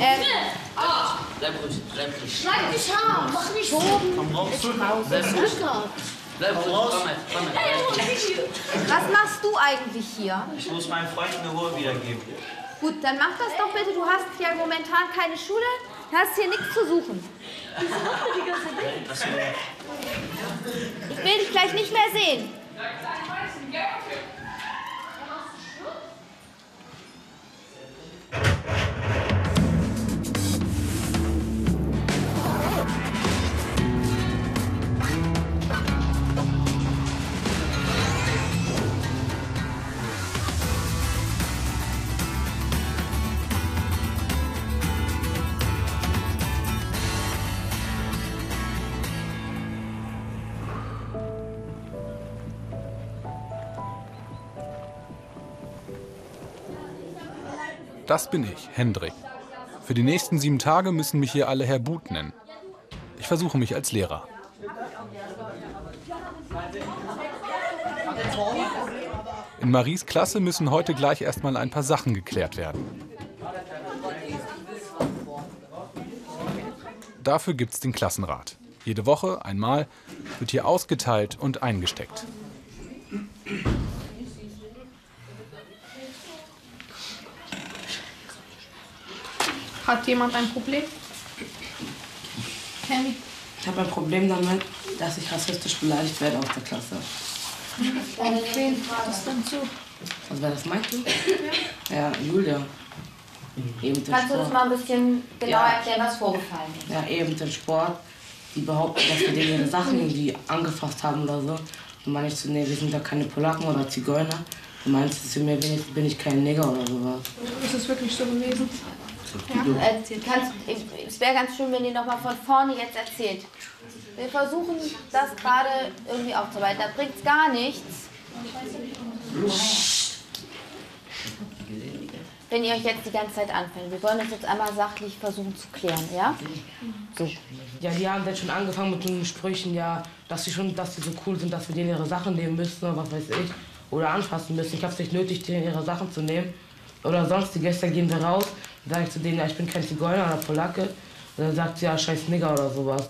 Ähm, Bleib ruhig, bleib ruhig. schneid dich scharf. Mach nicht so. Komm raus. Bleib ruhig. Bleib ruhig. Komm mit, komm mit. Was machst du eigentlich hier? Ich muss meinem Freund eine Ruhe wiedergeben. Gut, dann mach das doch bitte. Du hast ja momentan keine Schule. Du hast hier nichts zu suchen. Ich will dich gleich nicht mehr sehen. Das bin ich, Hendrik. Für die nächsten sieben Tage müssen mich hier alle Herr But nennen. Ich versuche mich als Lehrer. In Maries Klasse müssen heute gleich erstmal ein paar Sachen geklärt werden. Dafür gibt's den Klassenrat. Jede Woche einmal wird hier ausgeteilt und eingesteckt. Hat jemand ein Problem? Kenny? Ich habe ein Problem damit, dass ich rassistisch beleidigt werde aus der Klasse. Wen trifft das denn zu? Also wer das meinte? Ja, Julia. Eben den Kannst du das Sport. mal ein bisschen genauer Ja. erklären, was vorgefallen ist? Ja, eben den Sport. Die behaupten, dass wir denen ihre Sachen irgendwie angefasst haben oder so. Und meine ich zu, nee, wir sind da keine Polacken oder Zigeuner. Und meinst du zu mir, bin ich, bin ich kein Neger oder sowas. Ist es wirklich so gewesen? Äh, kannst, es wäre ganz schön, wenn ihr noch mal von vorne jetzt erzählt. Wir versuchen das gerade irgendwie aufzuarbeiten. Da bringt es gar nichts. Wenn ihr euch jetzt die ganze Zeit anfällt. Wir wollen das jetzt einmal sachlich versuchen zu klären, ja? So. Ja, die haben dann schon angefangen mit den Sprüchen, ja, dass sie schon, dass sie so cool sind, dass wir denen ihre Sachen nehmen müssen oder was weiß ich. Oder anfassen müssen. Ich hab's nicht nötig, denen ihre Sachen zu nehmen. Oder sonst, die Gäste gehen wir raus. Dann sag ich zu denen, ja, ich bin kein Zigeuner oder Polacke. Und dann sagt sie, ja, scheiß Nigger oder sowas.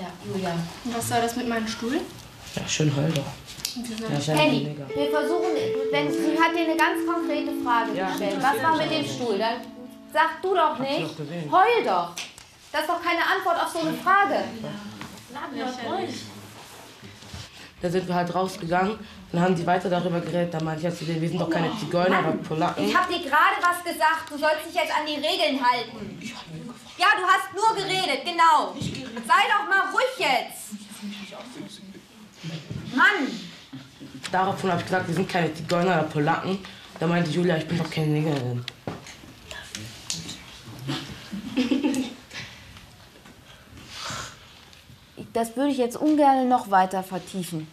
Ja, Julia. Und was soll das mit meinem Stuhl? Ja, schön heul doch. Ja, Penny, wir versuchen, wenn sie hat dir eine ganz konkrete Frage Ja, gestellt. Was war mit dem Stuhl? Dann sag du doch nicht. doch gesehen. Heul doch. Das ist doch keine Antwort auf so eine Frage. Da sind wir halt rausgegangen. Dann haben die weiter darüber geredet. Da meinte ich ja zu denen, wir sind doch keine Zigeuner oder Polacken. Ich habe dir gerade was gesagt. Du sollst dich jetzt an die Regeln halten. Ja, du hast nur geredet, genau. Sei doch mal ruhig jetzt. Mann. Daraufhin habe ich gesagt, wir sind keine Zigeuner oder Polacken. Da meinte Julia, ich bin doch keine Negerin. Das würde ich jetzt ungern noch weiter vertiefen.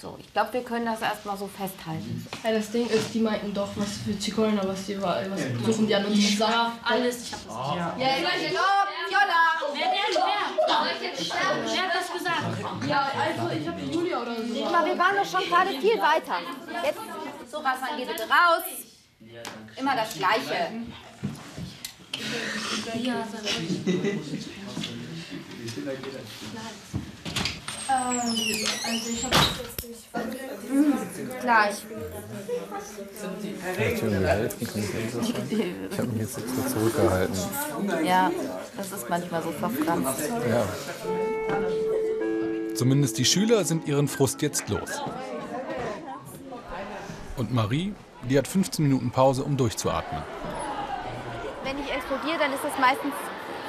So, ich glaube, wir können das erstmal so festhalten. Ja, das Ding ist, die meinten doch, was für Zigeuner, was die was suchen die an uns Sachen. Alles, ich hab das nicht. Ja, stopp, Jolla. Wer, wer, wer? Soll ich jetzt sterben? Wer hat das gesagt? Ja, also ich habe Julia oder so. Guck mal, wir waren doch schon gerade viel weiter. Jetzt, so Rassan, geh bitte raus. Immer das Gleiche. Also ich habe das. Ich habe mich jetzt extra zurückgehalten. Ja, das ist manchmal so verfranst. Ja. Zumindest die Schüler sind ihren Frust jetzt los. Und Marie, die hat 15 Minuten Pause, um durchzuatmen. Wenn ich explodiere, dann ist es meistens,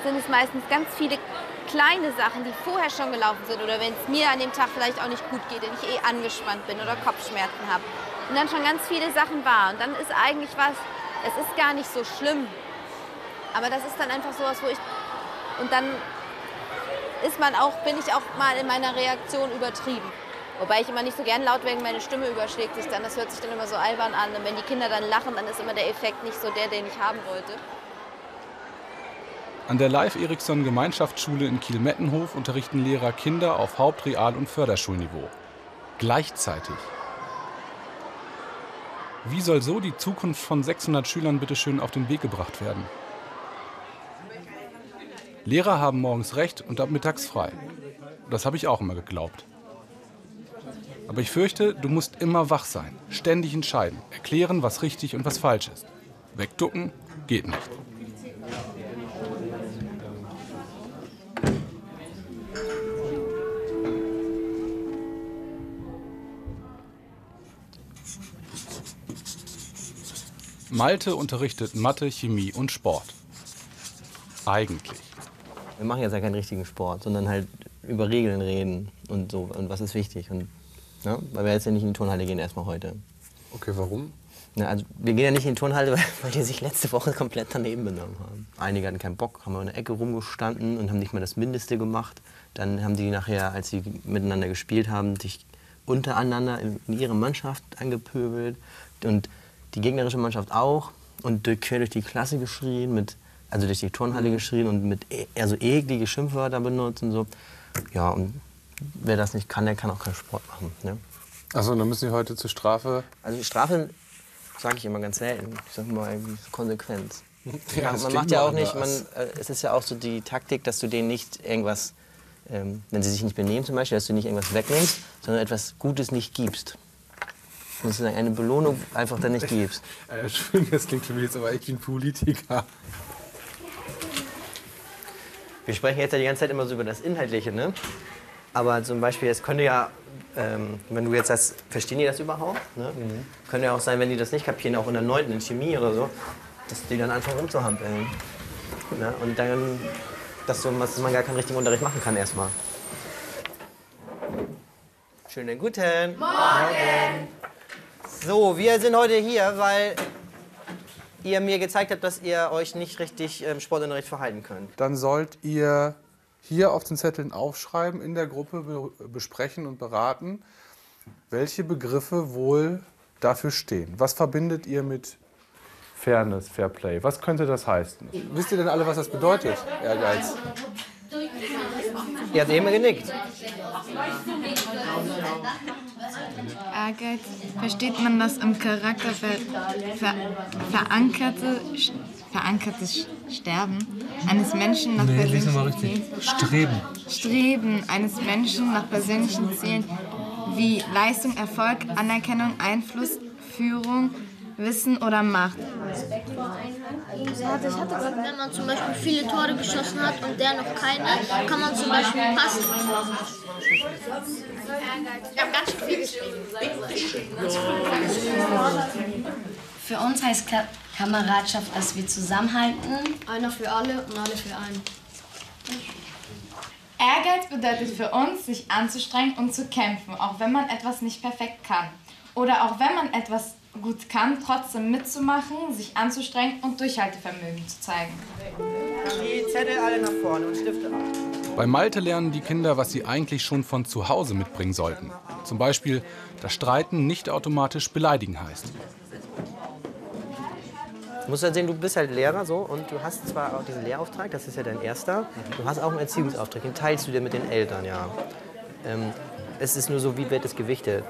sind es meistens ganz viele kleine Sachen, die vorher schon gelaufen sind. Oder wenn es mir an dem Tag vielleicht auch nicht gut geht, wenn ich eh angespannt bin oder Kopfschmerzen habe. Und dann schon ganz viele Sachen war. Und dann ist eigentlich was, es ist gar nicht so schlimm. Aber das ist dann einfach sowas, wo ich. Und dann ist man auch, bin ich auch mal in meiner Reaktion übertrieben. Wobei ich immer nicht so gern laut werde, meine Stimme überschlägt sich dann. Das hört sich dann immer so albern an. Und wenn die Kinder dann lachen, dann ist immer der Effekt nicht so der, den ich haben wollte. An der Live Eriksson Gemeinschaftsschule in Kiel-Mettenhof unterrichten Lehrer Kinder auf Haupt-, Real- und Förderschulniveau. Gleichzeitig. Wie soll so die Zukunft von 600 Schülern bitteschön auf den Weg gebracht werden? Lehrer haben morgens recht und ab mittags frei. Das habe ich auch immer geglaubt. Aber ich fürchte, du musst immer wach sein, ständig entscheiden, erklären, was richtig und was falsch ist. Wegducken geht nicht. Malte unterrichtet Mathe, Chemie und Sport. Eigentlich. Wir machen jetzt ja keinen richtigen Sport, sondern halt über Regeln reden und so und was ist wichtig. Und, ja, weil wir jetzt ja nicht in die Turnhalle gehen erstmal heute. Okay, warum? Na, also wir gehen ja nicht in die Turnhalle, weil, weil die sich letzte Woche komplett daneben benommen haben. Einige hatten keinen Bock, haben in der Ecke rumgestanden und haben nicht mal das Mindeste gemacht. Dann haben die nachher, als sie miteinander gespielt haben, sich untereinander in, in ihre Mannschaft angepöbelt und die gegnerische Mannschaft auch und durch, quer durch die Klasse geschrien, mit, also durch die Turnhalle geschrien und mit e- also eklige Schimpfwörter benutzt und so. Ja, und wer das nicht kann, der kann auch keinen Sport machen. Ne? Achso, und dann müssen Sie heute zur Strafe. Also Strafe sage ich immer ganz selten. Ich sage mal irgendwie so Konsequenz. Ja, man klingt macht ja auch nicht, man, äh, es ist ja auch so die Taktik, dass du denen nicht irgendwas, ähm, wenn sie sich nicht benehmen zum Beispiel, dass du nicht irgendwas wegnimmst, sondern etwas Gutes nicht gibst. Sozusagen eine Belohnung einfach dann nicht gibst. Äh, Entschuldigung, das klingt für mich jetzt aber echt wie ein Politiker. Wir sprechen jetzt ja die ganze Zeit immer so über das Inhaltliche, ne? Aber zum Beispiel, es könnte ja, ähm, wenn du jetzt das, verstehen die das überhaupt? Ne? Könnte ja auch sein, wenn die das nicht kapieren, auch in der 9. in Chemie oder so, dass die dann anfangen rumzuhampeln. Ne? Und dann, dass, so, dass man gar keinen richtigen Unterricht machen kann erstmal. Schönen guten Morgen. So, wir sind heute hier, weil ihr mir gezeigt habt, dass ihr euch nicht richtig im Sportunterricht verhalten könnt. Dann sollt ihr hier auf den Zetteln aufschreiben, in der Gruppe be besprechen und beraten, welche Begriffe wohl dafür stehen. Was verbindet ihr mit Fairness, Fair Play? Was könnte das heißen? Wisst ihr denn alle, was das bedeutet, Ehrgeiz? Ihr habt eben genickt. Ehrgeiz versteht man das im Charakter ver, ver, verankerte, verankertes Sterben eines Menschen nach persönlichen Zielen. Streben. Streben eines Menschen nach persönlichen Zielen wie Leistung, Erfolg, Anerkennung, Einfluss, Führung, Wissen oder Macht. Wenn man zum Beispiel viele Tore geschossen hat und der noch keine, kann man zum Beispiel passen. Wir haben ganz schön viel geschrieben. Für uns heißt Ka Kameradschaft, dass wir zusammenhalten. Einer für alle und alle für einen. Ehrgeiz bedeutet für uns, sich anzustrengen und zu kämpfen, auch wenn man etwas nicht perfekt kann. Oder auch wenn man etwas gut kann, trotzdem mitzumachen, sich anzustrengen und Durchhaltevermögen zu zeigen. Die Zettel alle nach vorne und Stifte ab. Bei Malte lernen die Kinder, was sie eigentlich schon von zu Hause mitbringen sollten. Zum Beispiel, dass Streiten nicht automatisch beleidigen heißt. Du musst halt sehen, du bist halt Lehrer so und du hast zwar auch diesen Lehrauftrag, das ist ja dein erster, du hast auch einen Erziehungsauftrag, den teilst du dir mit den Eltern, ja. Ähm, es ist nur so, wie wird es gewichtet.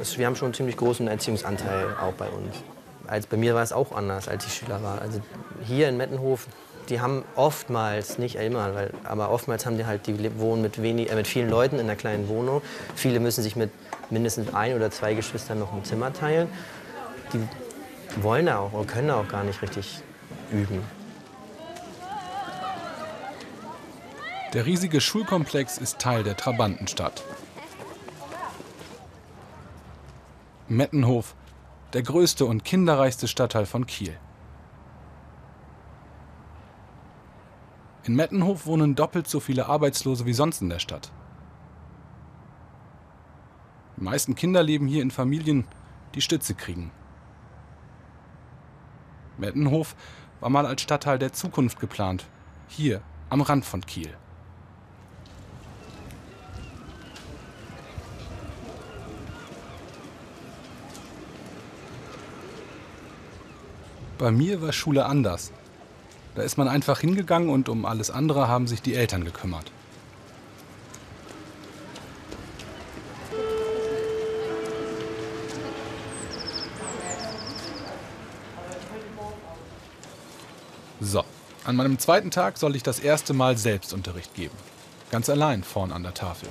Es- wir haben schon einen ziemlich großen Erziehungsanteil auch bei uns. Als, bei mir war es auch anders, als ich Schüler war. Also hier in Mettenhof, die haben oftmals, nicht immer, weil, aber oftmals haben die halt, die wohnen mit, wenig, äh, mit vielen Leuten in einer kleinen Wohnung. Viele müssen sich mit mindestens ein oder zwei Geschwistern noch ein Zimmer teilen. Die wollen auch oder können da auch gar nicht richtig üben. Der riesige Schulkomplex ist Teil der Trabantenstadt. Mettenhof, der größte und kinderreichste Stadtteil von Kiel. In Mettenhof wohnen doppelt so viele Arbeitslose wie sonst in der Stadt. Die meisten Kinder leben hier in Familien, die Stütze kriegen. Mettenhof war mal als Stadtteil der Zukunft geplant, hier am Rand von Kiel. Bei mir war Schule anders. Da ist man einfach hingegangen und um alles andere haben sich die Eltern gekümmert. So, An meinem zweiten Tag soll ich das erste Mal Selbstunterricht geben. Ganz allein vorn an der Tafel.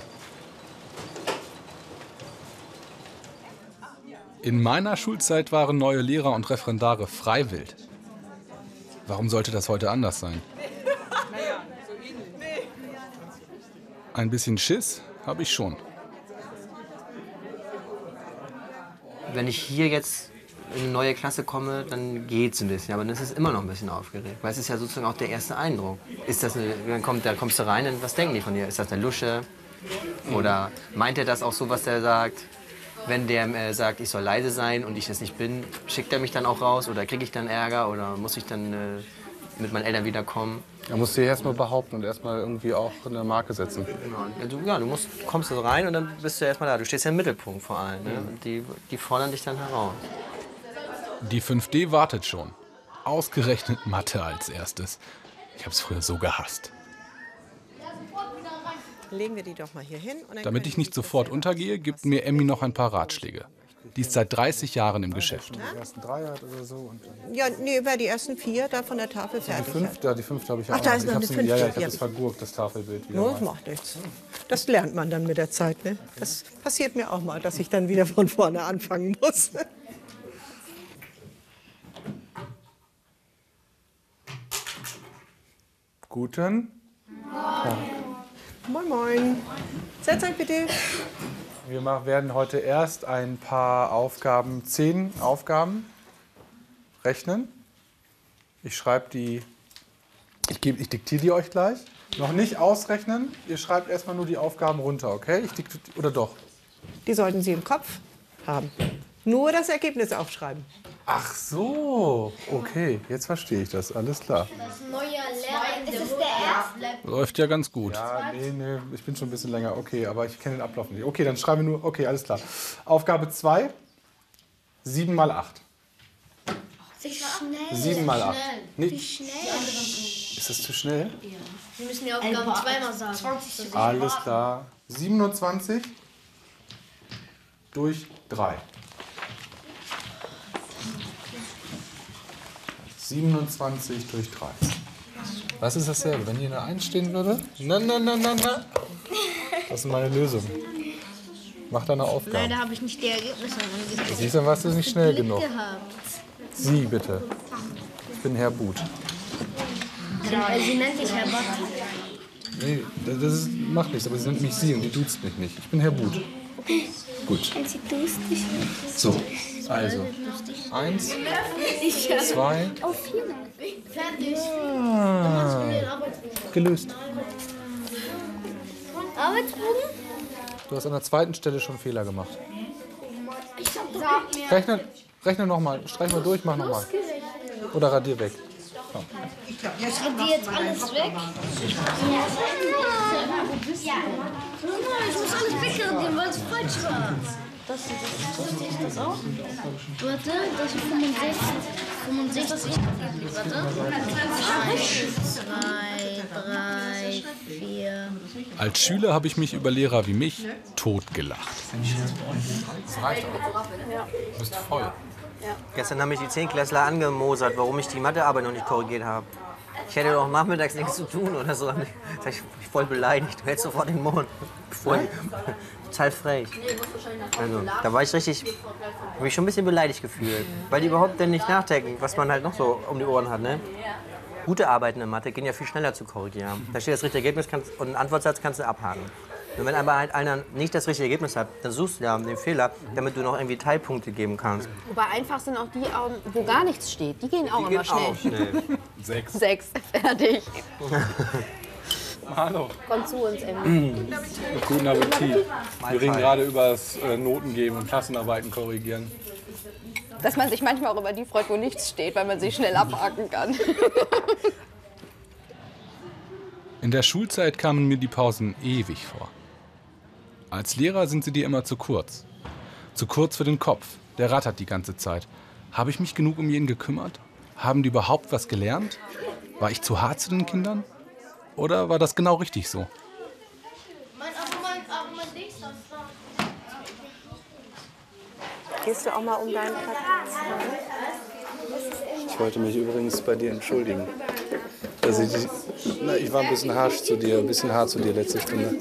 In meiner Schulzeit waren neue Lehrer und Referendare freiwillig. Warum sollte das heute anders sein? Ein bisschen Schiss habe ich schon. Wenn ich hier jetzt in eine neue Klasse komme, dann geht es ein bisschen. Aber das ist immer noch ein bisschen aufgeregt. Weil es ist ja sozusagen auch der erste Eindruck. Ist das eine, dann kommt, da kommst du rein und was denken die von dir? Ist das eine Lusche? Oder meint er das auch so, was der sagt? Wenn der äh, sagt, ich soll leise sein und ich das nicht bin, schickt er mich dann auch raus? Oder kriege ich dann Ärger? Oder muss ich dann äh, mit meinen Eltern wiederkommen? Da musst du dich erstmal behaupten und erstmal irgendwie auch eine Marke setzen. Ja, du, ja, du musst, kommst so rein und dann bist du erstmal da. Du stehst ja im Mittelpunkt vor allem. Ne? Und die, die fordern dich dann heraus. Die 5D wartet schon. Ausgerechnet Mathe als erstes. Ich habe es früher so gehasst. Legen wir die doch mal hier hin. Und dann Damit ich nicht sofort untergehe, gibt mir Emmy noch ein paar Ratschläge. Die ist seit 30 Jahren im Geschäft. Die ersten drei hat oder so. Ja, nee, wer die ersten vier da von der Tafel die fertig fünfte, ja, die fünfte habe ich ja Ach, auch da ist noch eine in- Ja, ja, ich fünfte. habe das vergurkt, das Tafelbild wieder No, das mal. macht nichts. Das lernt man dann mit der Zeit. Ne? Das passiert mir auch mal, dass ich dann wieder von vorne anfangen muss. Guten. Moin, moin. Setzt euch bitte. Wir werden heute erst ein paar Aufgaben, zehn Aufgaben rechnen. Ich schreibe die, ich, geb, ich diktiere die euch gleich. Noch nicht ausrechnen, ihr schreibt erstmal nur die Aufgaben runter, okay? Ich diktiere, oder doch? Die sollten Sie im Kopf haben. Nur das Ergebnis aufschreiben. Ach so, okay, jetzt verstehe ich das, alles klar. Neuer Ist es der erste? Läuft ja ganz gut. Ja, nee, nee, ich bin schon ein bisschen länger, okay, aber ich kenne den Ablauf nicht. Okay, dann schreiben wir nur, okay, alles klar. Aufgabe 2, 7 mal 8. Wie schnell? 7 mal 8. Wie schnell? ist das zu schnell? Wir müssen die Aufgaben zweimal sagen. 20 Alles klar. 27 durch 3. 27 durch 3. Was ist dasselbe? Wenn hier eine 1 stehen würde? Na, na, na, na, na. Das ist meine Lösung. Mach deine Aufgabe. Leider habe ich nicht die Ergebnisse angesehen. Siehst du, warst du nicht schnell Glück genug. gehabt. Sie bitte. Ich bin Herr But. Sie, sie nennt dich Herr Batti. Nee, das ist, macht nichts, aber sie nennt mich Sie und die duzt mich nicht. Ich bin Herr But. Gut. So, also. Eins, zwei. Vier. Fertig. Ah, gelöst. Arbeitsbogen? Du hast an der zweiten Stelle schon Fehler gemacht. Rechne, rechne nochmal. Streich mal durch, mach nochmal. Oder radier weg. Komm. Ich radiere jetzt alles weg. Ja. Ich muss alles wegradieren, weil es falsch war. Das, das, das, das, das auch? Warte, das ist 65. 65. Warte. 2, 3, 4. Als Schüler habe ich mich über Lehrer wie mich totgelacht. Das reicht auch. Du bist voll. Gestern haben mich die Zehnklässler angemosert, warum ich die Mathearbeit noch nicht korrigiert habe. Ich hätte doch nachmittags nichts zu tun oder so. Ich, bin voll beleidigt. Du hältst sofort den Mund. Voll, total frech. Also, da war ich richtig, habe mich schon ein bisschen beleidigt gefühlt. Weil die überhaupt denn nicht nachdenken, was man halt noch so um die Ohren hat. Ne? Gute Arbeiten in Mathe gehen ja viel schneller zu korrigieren. Da steht das richtige Ergebnis kannst, und einen Antwortsatz kannst du abhaken. Und wenn aber halt einer nicht das richtige Ergebnis hat, dann suchst du ja den Fehler, damit du noch irgendwie Teilpunkte geben kannst. Wobei einfach sind auch die, ähm, wo gar nichts steht. Die gehen auch Die immer gehen auch schnell. schnell. Sechs. Sechs, fertig. Hallo. Komm zu uns, Emmy. Guten Appetit. Wir reden gerade über das äh, Notengeben und Klassenarbeiten korrigieren. Dass man sich manchmal auch über die freut, wo nichts steht, weil man sie schnell abhaken kann. In der Schulzeit kamen mir die Pausen ewig vor. Als Lehrer sind sie dir immer zu kurz. Zu kurz für den Kopf. Der rattert die ganze Zeit. Habe ich mich genug um jeden gekümmert? Haben die überhaupt was gelernt? War ich zu hart zu den Kindern? Oder war das genau richtig so? Gehst du auch mal um deinen Platz? Ich wollte mich übrigens bei dir entschuldigen. Dass ich. Na, ich war ein bisschen harsch zu dir, ein bisschen hart zu dir letzte Stunde.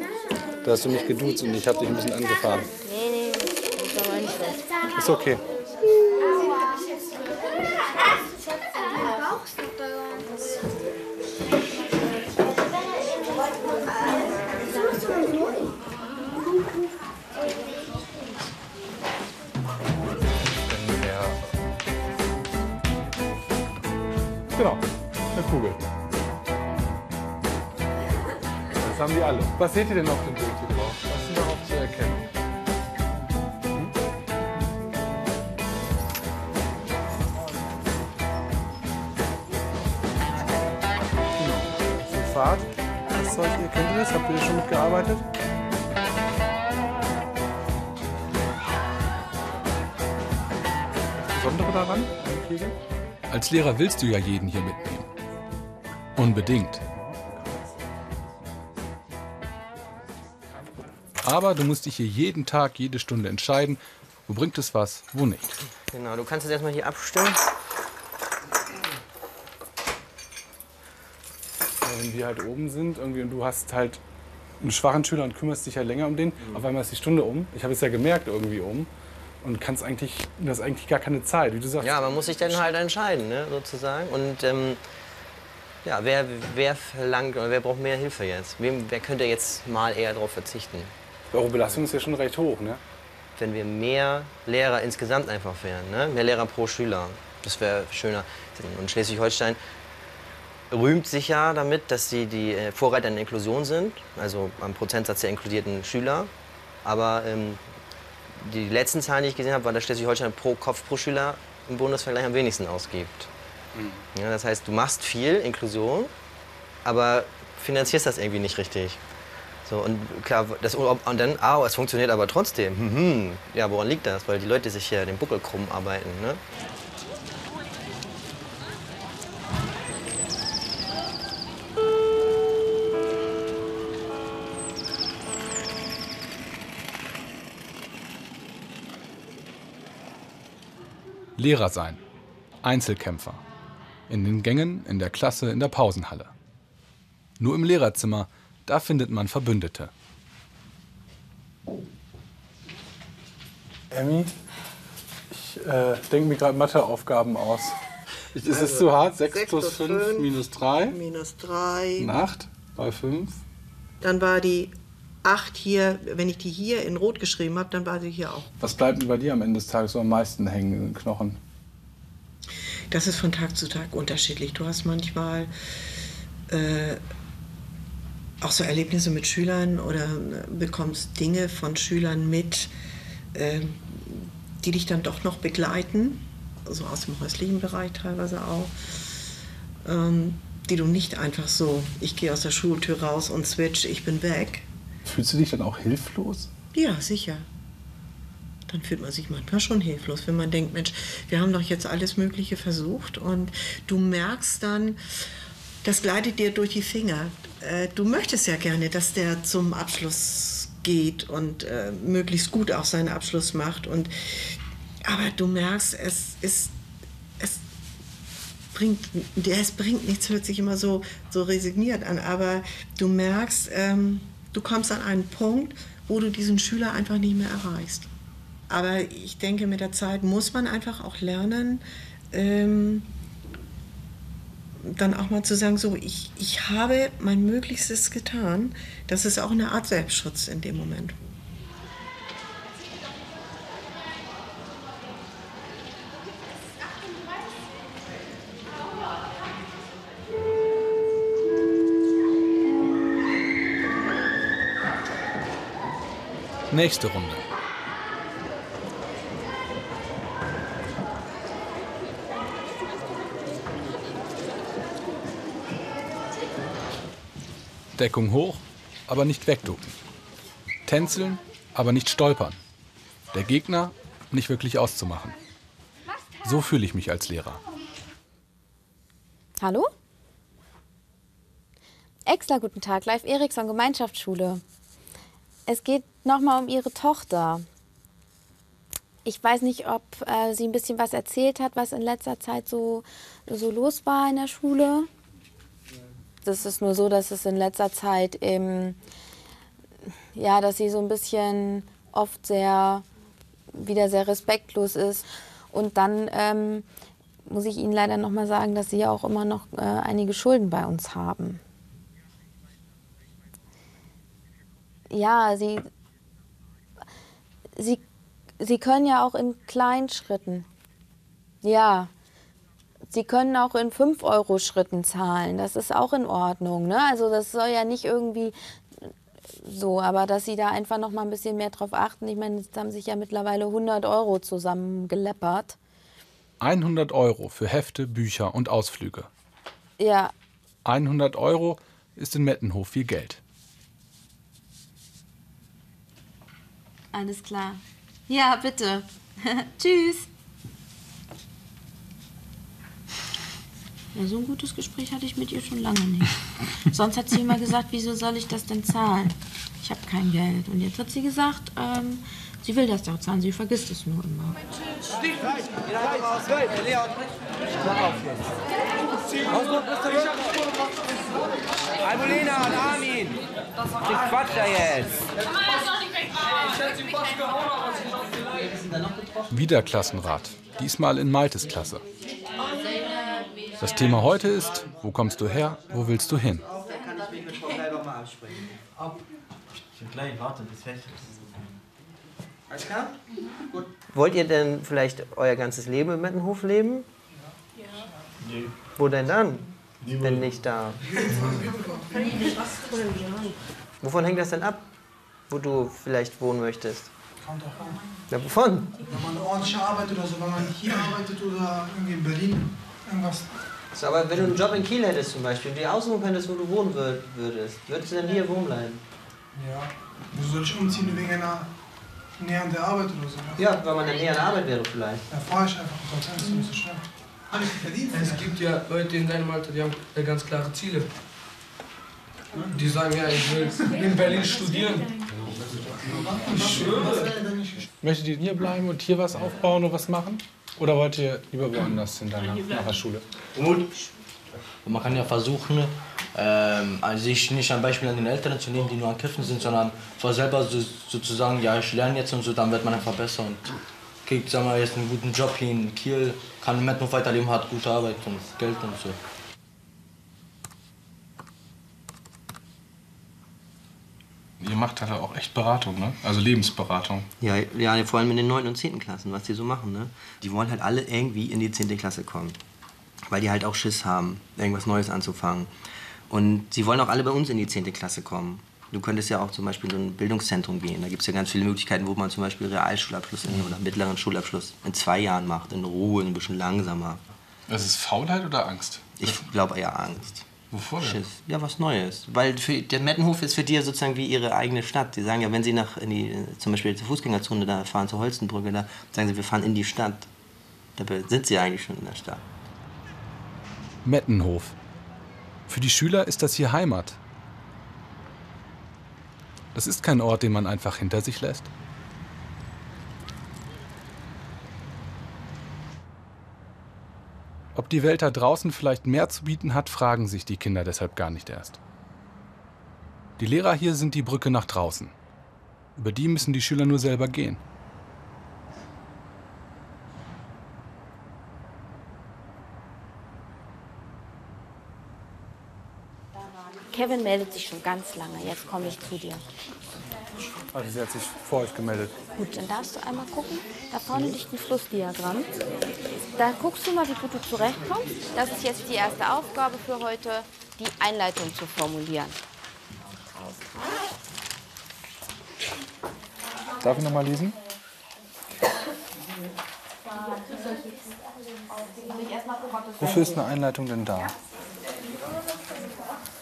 Da hast du mich geduzt und ich habe dich ein bisschen angefahren. Nee, nee, das war so. Ist okay. Was seht ihr denn auf dem Bild hier drauf? Was ist darauf zu erkennen? Ein Pfad. Das Zeug, ihr kennt ihr das? Habt ihr schon mitgearbeitet? Das Besondere daran? Als Lehrer willst du ja jeden hier mitnehmen. Unbedingt. Aber du musst dich hier jeden Tag, jede Stunde entscheiden, wo bringt es was, wo nicht. Genau, du kannst es erstmal hier abstimmen. wenn wir halt oben sind irgendwie und du hast halt einen schwachen Schüler und kümmerst dich ja länger um den, auf einmal ist die Stunde um. Ich habe es ja gemerkt irgendwie um und kannst eigentlich, du hast eigentlich gar keine Zeit, wie du sagst. Ja, man muss sich dann halt entscheiden, ne, sozusagen. Und ähm, ja, wer, wer verlangt oder wer braucht mehr Hilfe jetzt? Wem, wer könnte jetzt mal eher darauf verzichten? Eure Belastung ist ja schon recht hoch, ne? Wenn wir mehr Lehrer insgesamt einfach wären, ne? mehr Lehrer pro Schüler, das wäre schöner. Und Schleswig-Holstein rühmt sich ja damit, dass sie die äh, Vorreiter in der Inklusion sind, also am Prozentsatz der inkludierten Schüler. Aber ähm, die letzten Zahlen, die ich gesehen habe, war, dass Schleswig-Holstein pro Kopf pro Schüler im Bundesvergleich am wenigsten ausgibt. Ja, das heißt, du machst viel Inklusion, aber finanzierst das irgendwie nicht richtig. So, und klar, das, und dann, ah, es funktioniert aber trotzdem. Mhm. Ja, woran liegt das? Weil die Leute sich ja den Buckel krumm arbeiten. Ne? Lehrer sein. Einzelkämpfer. In den Gängen, in der Klasse, in der Pausenhalle. Nur im Lehrerzimmer, da findet man Verbündete. Emmy, ich äh, denke mir gerade Matheaufgaben aus. Ich, ist es zu hart? 6 Sechs plus plus 5 fünf. minus 3? Minus 3. 8 bei 5. Dann war die 8 hier, wenn ich die hier in Rot geschrieben habe, dann war sie hier auch. Was bleibt denn bei dir am Ende des Tages so am meisten hängen in den Knochen? Das ist von Tag zu Tag unterschiedlich. Du hast manchmal äh, auch so Erlebnisse mit Schülern oder äh, bekommst Dinge von Schülern mit, äh, die dich dann doch noch begleiten, so aus dem häuslichen Bereich teilweise auch, ähm, die du nicht einfach so, ich gehe aus der Schultür raus und switch, ich bin weg. Fühlst du dich dann auch hilflos? Ja, sicher. Dann fühlt man sich manchmal schon hilflos, wenn man denkt, Mensch, wir haben doch jetzt alles Mögliche versucht und du merkst dann, das gleitet dir durch die Finger. Äh, Du möchtest ja gerne, dass der zum Abschluss geht und äh, möglichst gut auch seinen Abschluss macht. Und, aber du merkst, es ist, es bringt, es bringt nichts, hört sich immer so, so resigniert an, aber du merkst, ähm, du kommst an einen Punkt, wo du diesen Schüler einfach nicht mehr erreichst. Aber ich denke, mit der Zeit muss man einfach auch lernen, ähm, dann auch mal zu sagen, so, ich, ich habe mein Möglichstes getan. Das ist auch eine Art Selbstschutz in dem Moment. Nächste Runde. Deckung hoch, aber nicht wegducken. Tänzeln, aber nicht stolpern. Der Gegner nicht wirklich auszumachen. So fühle ich mich als Lehrer. Hallo? Extra guten Tag, Live Eriksson Gemeinschaftsschule. Es geht nochmal um Ihre Tochter. Ich weiß nicht, ob äh, sie ein bisschen was erzählt hat, was in letzter Zeit so, so los war in der Schule. Das ist nur so, dass es in letzter Zeit eben, ja, dass sie so ein bisschen oft sehr, wieder sehr respektlos ist. Und dann ähm, muss ich Ihnen leider noch mal sagen, dass Sie ja auch immer noch äh, einige Schulden bei uns haben. Ja, Sie, Sie, Sie können ja auch in kleinen Schritten. Ja, Sie können auch in 5-Euro-Schritten zahlen. Das ist auch in Ordnung. Ne? Also das soll ja nicht irgendwie so, aber dass Sie da einfach noch mal ein bisschen mehr drauf achten. Ich meine, jetzt haben sich ja mittlerweile 100 Euro zusammengeleppert. 100 Euro für Hefte, Bücher und Ausflüge. Ja, 100 Euro ist in Mettenhof viel Geld. alles klar. Ja, bitte. Tschüss. Ja, so ein gutes Gespräch hatte ich mit ihr schon lange nicht. Sonst hat sie immer gesagt, wieso soll ich das denn zahlen? Ich habe kein Geld. Und jetzt hat sie gesagt, ähm, sie will das doch zahlen, sie vergisst es nur immer. Albolena und Armin! Ich quatsch da jetzt! Wieder Klassenrat. Diesmal in Maltes Klasse. Das Thema heute ist, wo kommst du her, wo willst du hin? Wollt ihr denn vielleicht euer ganzes Leben im Mettenhof leben? Nee. Wo denn dann? Wenn nicht da. Wovon hängt das denn ab, wo du vielleicht wohnen möchtest? Kommt drauf an. Ja, wovon? Wenn man eine ordentliche Arbeit oder so, wenn man hier arbeitet oder irgendwie in Berlin, irgendwas. So, aber wenn du einen Job in Kiel hättest zum Beispiel und dir aussuchen könntest, wo du wohnen wür- würdest, würdest du dann hier wohnen bleiben? Ja. Wieso soll ich umziehen wegen einer näher an der Arbeit oder so? Ja, weil man dann näher an der Arbeit wäre vielleicht. Da fahre ich einfach dorthin, das ist nicht so schwer. Habe ich verdient? Es gibt ja Leute in deinem Alter, die haben ja ganz klare Ziele. Die sagen ja, ich will in Berlin studieren. Ich schwöre. Möchtet ihr hier bleiben und hier was aufbauen und was machen? Oder wollt ihr lieber woanders hin danach, nach der Schule? Und man kann ja versuchen, ähm, also sich nicht ein Beispiel an den Eltern zu nehmen, die nur an Kiffen sind, sondern vor selber so, sozusagen, ja, ich lerne jetzt und so, dann wird man einfach besser und kriegt, sagen wir, jetzt einen guten Job hier in Kiel, kann mit noch weiterleben, hat gute Arbeit und Geld und so. Ihr macht halt auch echt Beratung, ne? Also Lebensberatung. Ja, ja, vor allem in den 9. und 10. Klassen, was die so machen. Ne? Die wollen halt alle irgendwie in die 10. Klasse kommen. Weil die halt auch Schiss haben, irgendwas Neues anzufangen. Und sie wollen auch alle bei uns in die 10. Klasse kommen. Du könntest ja auch zum Beispiel in so ein Bildungszentrum gehen. Da gibt es ja ganz viele Möglichkeiten, wo man zum Beispiel Realschulabschluss in, oder mittleren Schulabschluss in zwei Jahren macht, in Ruhe, ein bisschen langsamer. Das ist Faulheit oder Angst? Ich glaube eher Angst. Wovor denn? Schiss. Ja, was Neues. Weil für, der Mettenhof ist für die ja sozusagen wie ihre eigene Stadt. Sie sagen ja, wenn sie nach in die, zum Beispiel zur Fußgängerzone da fahren, zur Holstenbrücke, da sagen sie, wir fahren in die Stadt. Dabei sind sie eigentlich schon in der Stadt. Mettenhof. Für die Schüler ist das hier Heimat. Das ist kein Ort, den man einfach hinter sich lässt. Ob die Welt da draußen vielleicht mehr zu bieten hat, fragen sich die Kinder deshalb gar nicht erst. Die Lehrer hier sind die Brücke nach draußen. Über die müssen die Schüler nur selber gehen. Kevin meldet sich schon ganz lange. Jetzt komme ich zu dir. Also sie hat sich vor euch gemeldet. Gut, dann darfst du einmal gucken. Da vorne liegt ein Flussdiagramm. Da guckst du mal, wie gut du zurechtkommst. Das ist jetzt die erste Aufgabe für heute, die Einleitung zu formulieren. Darf ich noch mal lesen? Wofür ist eine Einleitung denn da?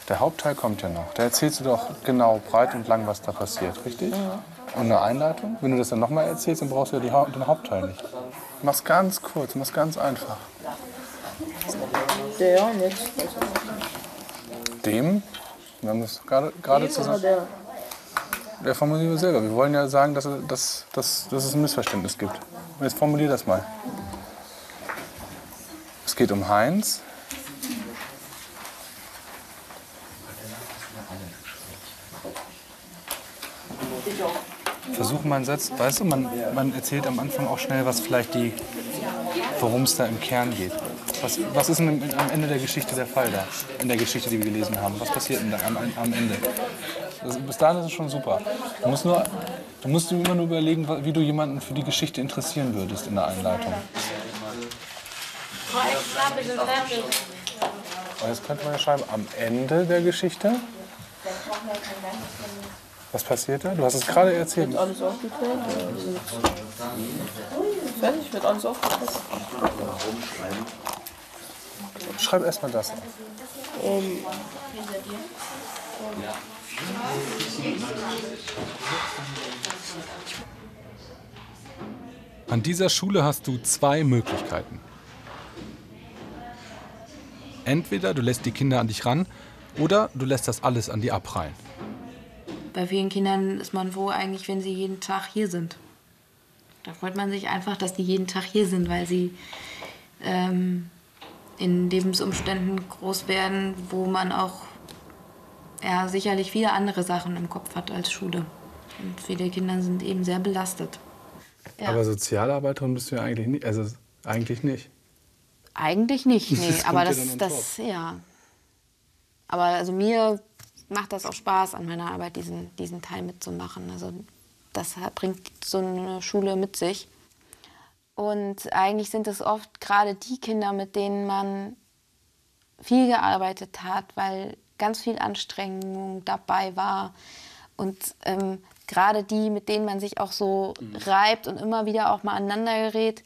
Der Hauptteil kommt ja noch. Da erzählst du doch genau breit und lang, was da passiert, richtig? Und eine Einleitung? Wenn du das dann nochmal erzählst, dann brauchst du ja Haupt den Hauptteil nicht. Mach's ganz kurz, mach's ganz einfach. Der und jetzt. Dem, wir haben das gerade zusammen. der? Der formulieren wir selber. Wir wollen ja sagen, dass, dass, dass, dass es ein Missverständnis gibt. Jetzt formulier das mal. Es geht um Heinz. Versuche mal Satz. Weißt du, man, man erzählt am Anfang auch schnell, was vielleicht die, worum es da im Kern geht. Was, was ist denn am Ende der Geschichte der Fall da? In der Geschichte, die wir gelesen haben. Was passiert denn da am, am Ende? Das, bis dahin ist es schon super. Du musst, nur, du musst dir immer nur überlegen, wie du jemanden für die Geschichte interessieren würdest in der Einleitung. Jetzt könnte man ja schreiben, am Ende der Geschichte. Was passiert da? Du hast es gerade erzählt. Wird alles aufgeklärt? Fertig, wird alles aufgeklärt. Schreib erstmal das auf. Ähm, An dieser Schule hast du zwei Möglichkeiten. Entweder du lässt die Kinder an dich ran oder du lässt das alles an die abprallen. Bei vielen Kindern ist man froh eigentlich, wenn sie jeden Tag hier sind. Da freut man sich einfach, dass die jeden Tag hier sind, weil sie ähm, in Lebensumständen groß werden, wo man auch ja, sicherlich viele andere Sachen im Kopf hat als Schule. Und viele Kinder sind eben sehr belastet. Ja. Aber Sozialarbeiterin bist du ja eigentlich nicht. Also eigentlich nicht. Eigentlich nicht, nee. Das aber ja das, das, ja. Aber also mir macht das auch Spaß an meiner Arbeit, diesen, diesen Teil mitzumachen. Also das bringt so eine Schule mit sich. Und eigentlich sind es oft gerade die Kinder, mit denen man viel gearbeitet hat, weil ganz viel Anstrengung dabei war. Und ähm, gerade die, mit denen man sich auch so reibt und immer wieder auch mal aneinander gerät,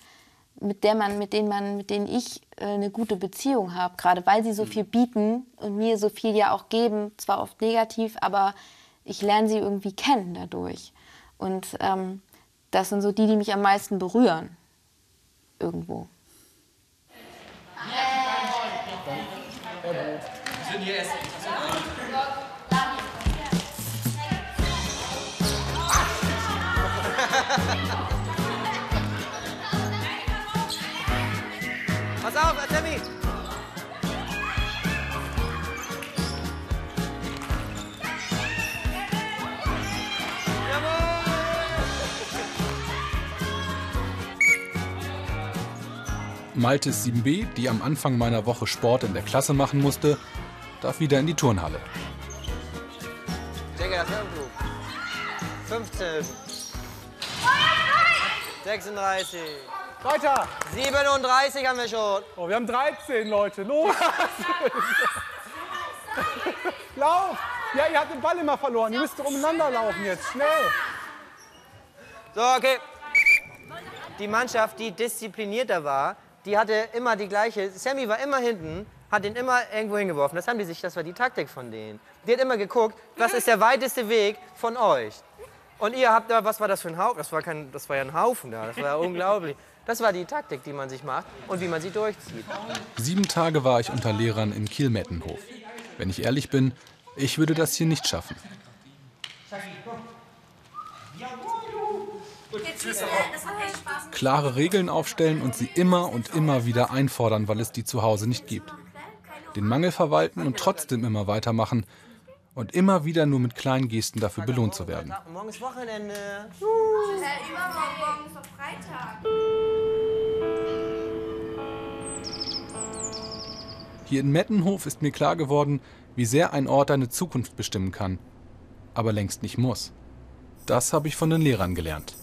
mit, der man, mit, denen man, mit denen ich äh, eine gute Beziehung habe, gerade weil sie so viel bieten und mir so viel ja auch geben, zwar oft negativ, aber ich lerne sie irgendwie kennen dadurch. Und ähm, das sind so die, die mich am meisten berühren. Irgendwo. Pass Maltes 7b, die am Anfang meiner Woche Sport in der Klasse machen musste, darf wieder in die Turnhalle. Digga, das wäre klug. 15. 36. Weiter! 37 haben wir schon. Oh, wir haben 13 Leute. Los! Lauf! Ja, ihr habt den Ball immer verloren. Ihr müsst umeinander laufen jetzt. Schnell! So, okay. Die Mannschaft, die disziplinierter war, die hatte immer die gleiche. Sammy war immer hinten, hat ihn immer irgendwo hingeworfen. Das haben die sich, das war die Taktik von denen. Die hat immer geguckt, was ist der weiteste Weg von euch. Und ihr habt da, was war das für ein Haufen? Das war, kein, das war ja ein Haufen da, das war ja unglaublich. Das war die Taktik, die man sich macht und wie man sie durchzieht. Sieben Tage war ich unter Lehrern im Kielmettenhof. Wenn ich ehrlich bin, ich würde das hier nicht schaffen. Klare Regeln aufstellen und sie immer und immer wieder einfordern, weil es die zu Hause nicht gibt. Den Mangel verwalten und trotzdem immer weitermachen und immer wieder nur mit kleinen Gesten dafür belohnt zu werden. Morgen ist Wochenende. Übermorgen ist doch Freitag. Hier in Mettenhof ist mir klar geworden, wie sehr ein Ort deine Zukunft bestimmen kann, aber längst nicht muss. Das habe ich von den Lehrern gelernt.